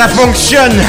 Ça fonctionne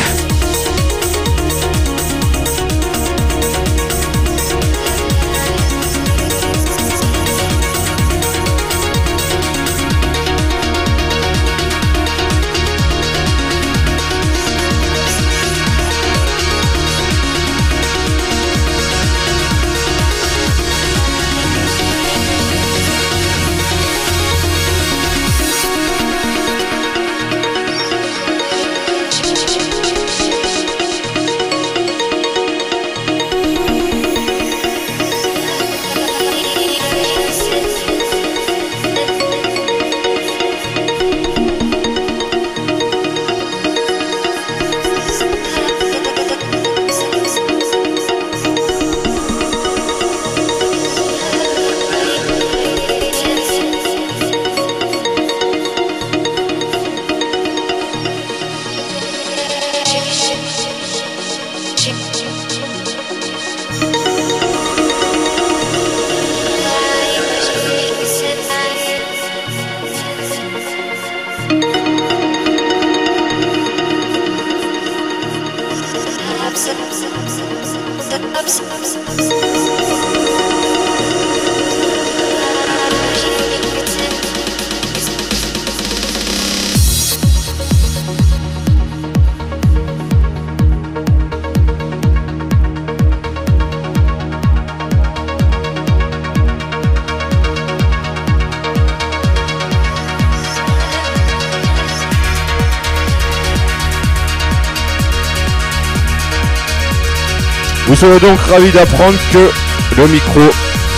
Serez donc ravi d'apprendre que le micro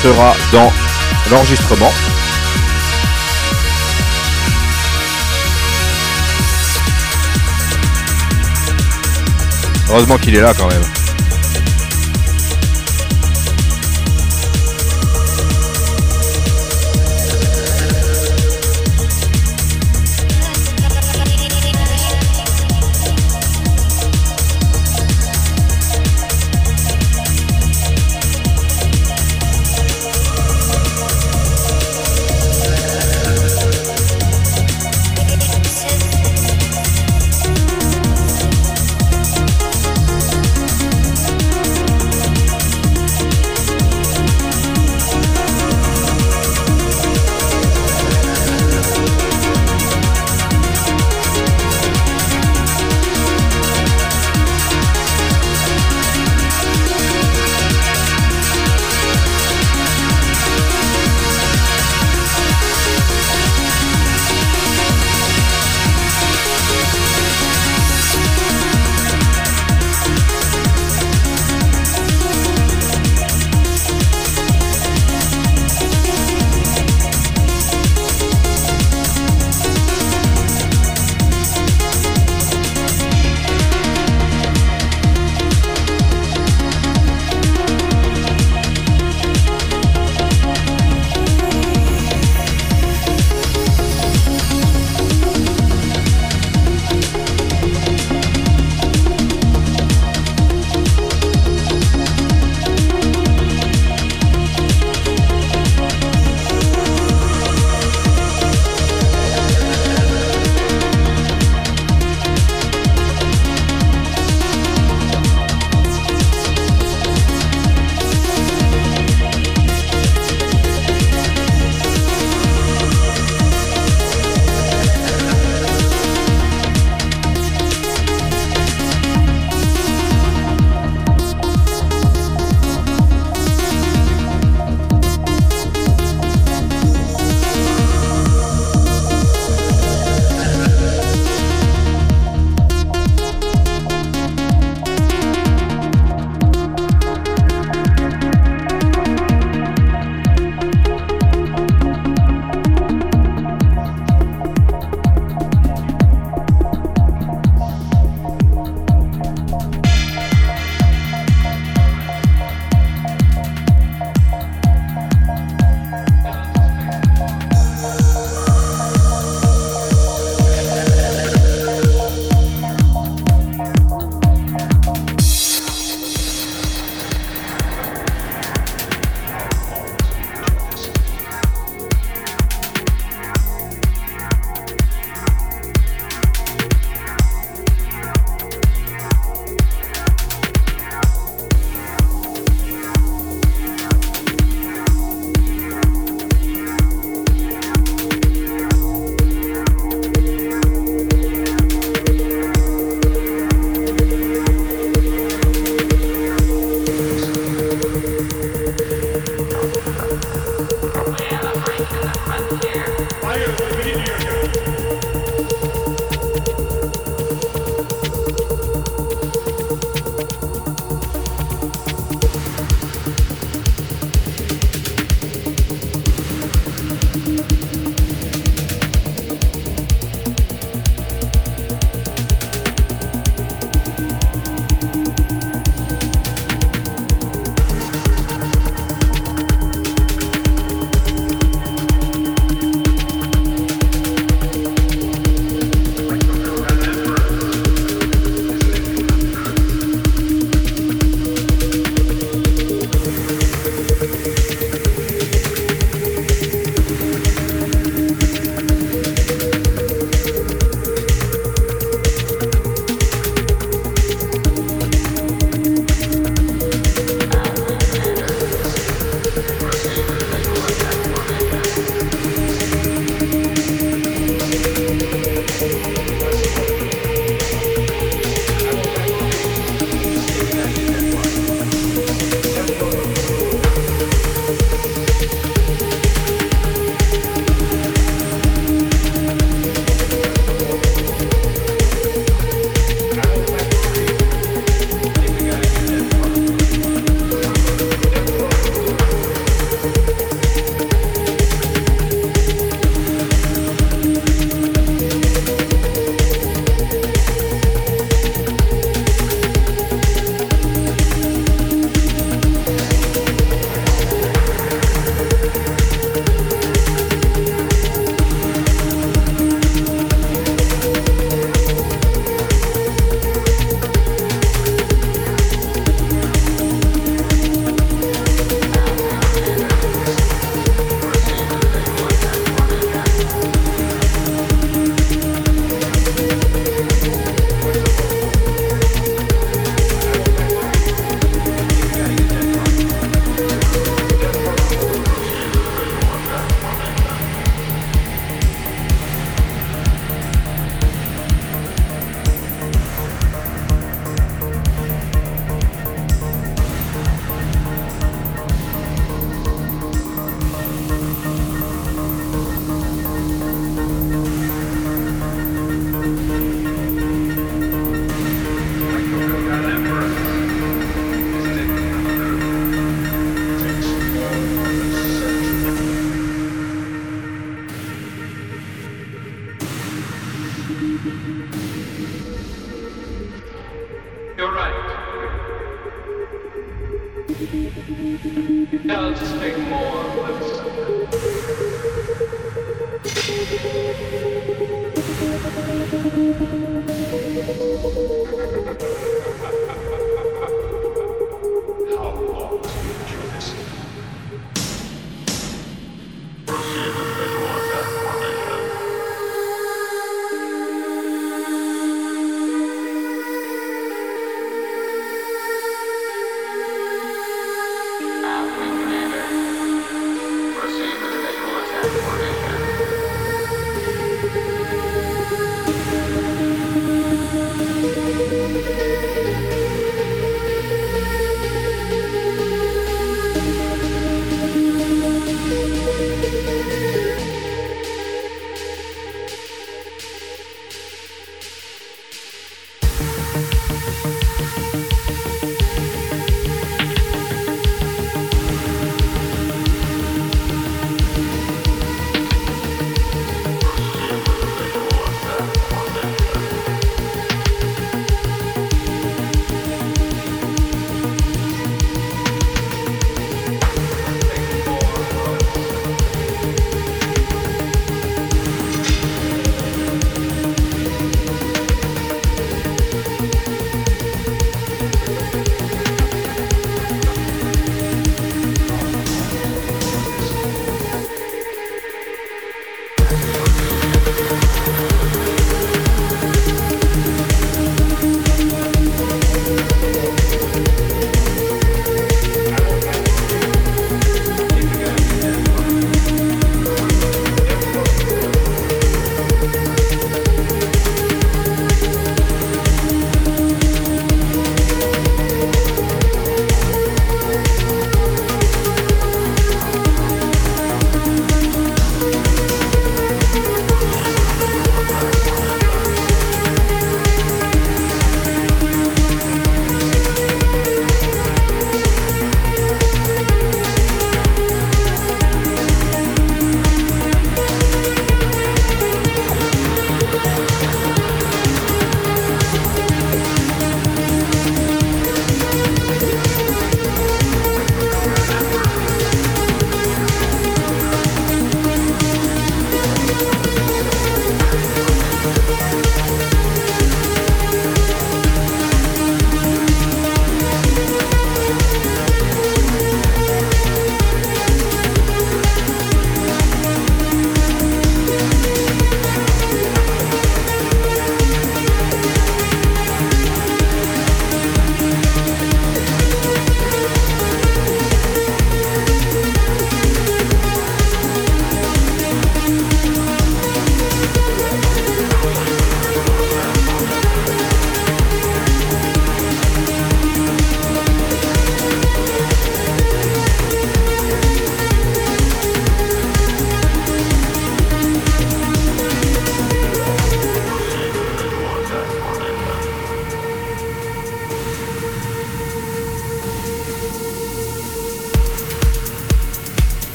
sera dans l'enregistrement. Heureusement qu'il est là quand même.